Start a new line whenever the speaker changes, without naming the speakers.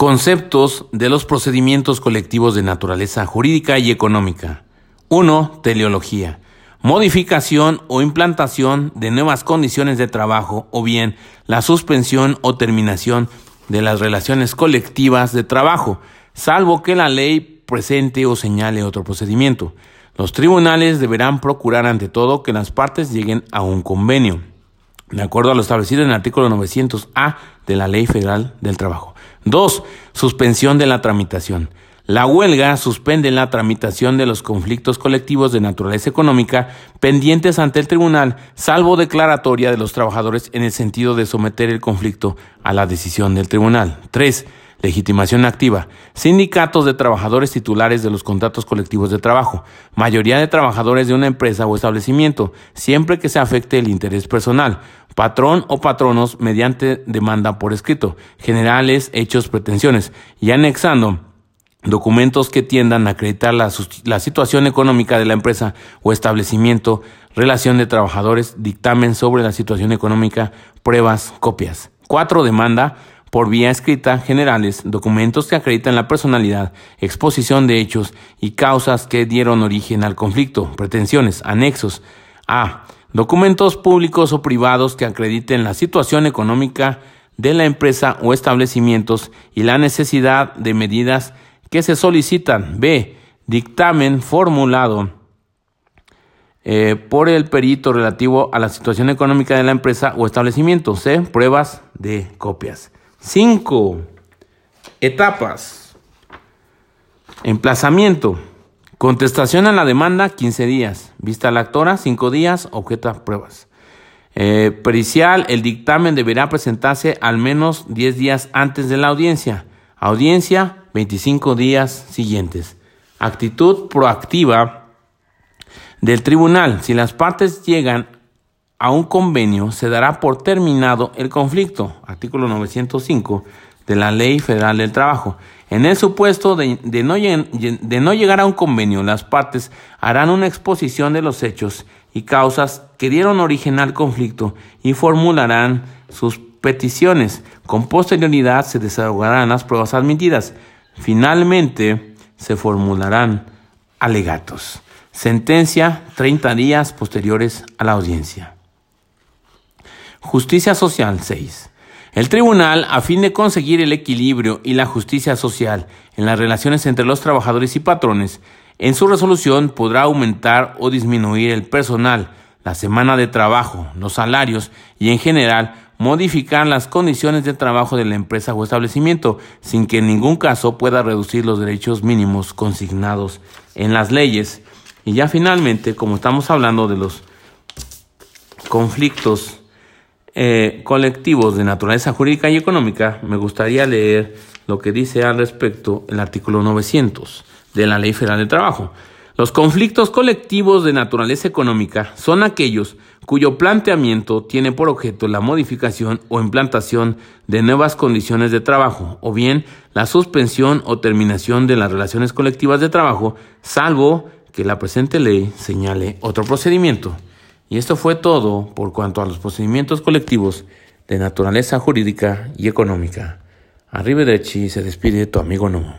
Conceptos de los procedimientos colectivos de naturaleza jurídica y económica. 1. Teleología. Modificación o implantación de nuevas condiciones de trabajo o bien la suspensión o terminación de las relaciones colectivas de trabajo, salvo que la ley presente o señale otro procedimiento. Los tribunales deberán procurar ante todo que las partes lleguen a un convenio de acuerdo a lo establecido en el artículo 900A de la Ley Federal del Trabajo. 2. Suspensión de la tramitación. La huelga suspende la tramitación de los conflictos colectivos de naturaleza económica pendientes ante el tribunal, salvo declaratoria de los trabajadores en el sentido de someter el conflicto a la decisión del tribunal. 3. Legitimación activa. Sindicatos de trabajadores titulares de los contratos colectivos de trabajo. Mayoría de trabajadores de una empresa o establecimiento, siempre que se afecte el interés personal. Patrón o patronos mediante demanda por escrito. Generales, hechos, pretensiones. Y anexando documentos que tiendan a acreditar la, situación económica de la empresa o establecimiento, relación de trabajadores, dictamen sobre la situación económica, pruebas, copias. 4. Demanda por vía escrita generales, documentos que acreditan la personalidad, exposición de hechos y causas que dieron origen al conflicto, pretensiones, anexos. A. Documentos públicos o privados que acrediten la situación económica de la empresa o establecimientos y la necesidad de medidas que se solicitan. B. Dictamen formulado eh, por el perito relativo a la situación económica de la empresa o establecimiento. C. Pruebas de copias. 5. Etapas. Emplazamiento. Contestación a la demanda, 15 días. Vista a la actora, 5 días. Objeta pruebas. Eh, pericial, el dictamen deberá presentarse al menos 10 días antes de la audiencia. Audiencia, 25 días siguientes. Actitud proactiva del tribunal. Si las partes llegan a un convenio se dará por terminado el conflicto, artículo 905 de la Ley Federal del Trabajo. En el supuesto de, no, de no llegar a un convenio, las partes harán una exposición de los hechos y causas que dieron origen al conflicto y formularán sus peticiones. Con posterioridad se desahogarán las pruebas admitidas. Finalmente se formularán alegatos. Sentencia 30 días posteriores a la audiencia. Justicia Social 6. El tribunal, a fin de conseguir el equilibrio y la justicia social en las relaciones entre los trabajadores y patrones, en su resolución podrá aumentar o disminuir el personal, la semana de trabajo, los salarios y en general modificar las condiciones de trabajo de la empresa o establecimiento, sin que en ningún caso pueda reducir los derechos mínimos consignados en las leyes. Y ya finalmente, como estamos hablando de los conflictos eh, colectivos de naturaleza jurídica y económica, me gustaría leer lo que dice al respecto el artículo 900 de la Ley Federal del Trabajo. Los conflictos colectivos de naturaleza económica son aquellos cuyo planteamiento tiene por objeto la modificación o implantación de nuevas condiciones de trabajo, o bien la suspensión o terminación de las relaciones colectivas de trabajo, salvo que la presente ley señale otro procedimiento. Y esto fue todo por cuanto a los procedimientos colectivos de naturaleza jurídica y económica. Arrivederci se despide tu amigo Nomo.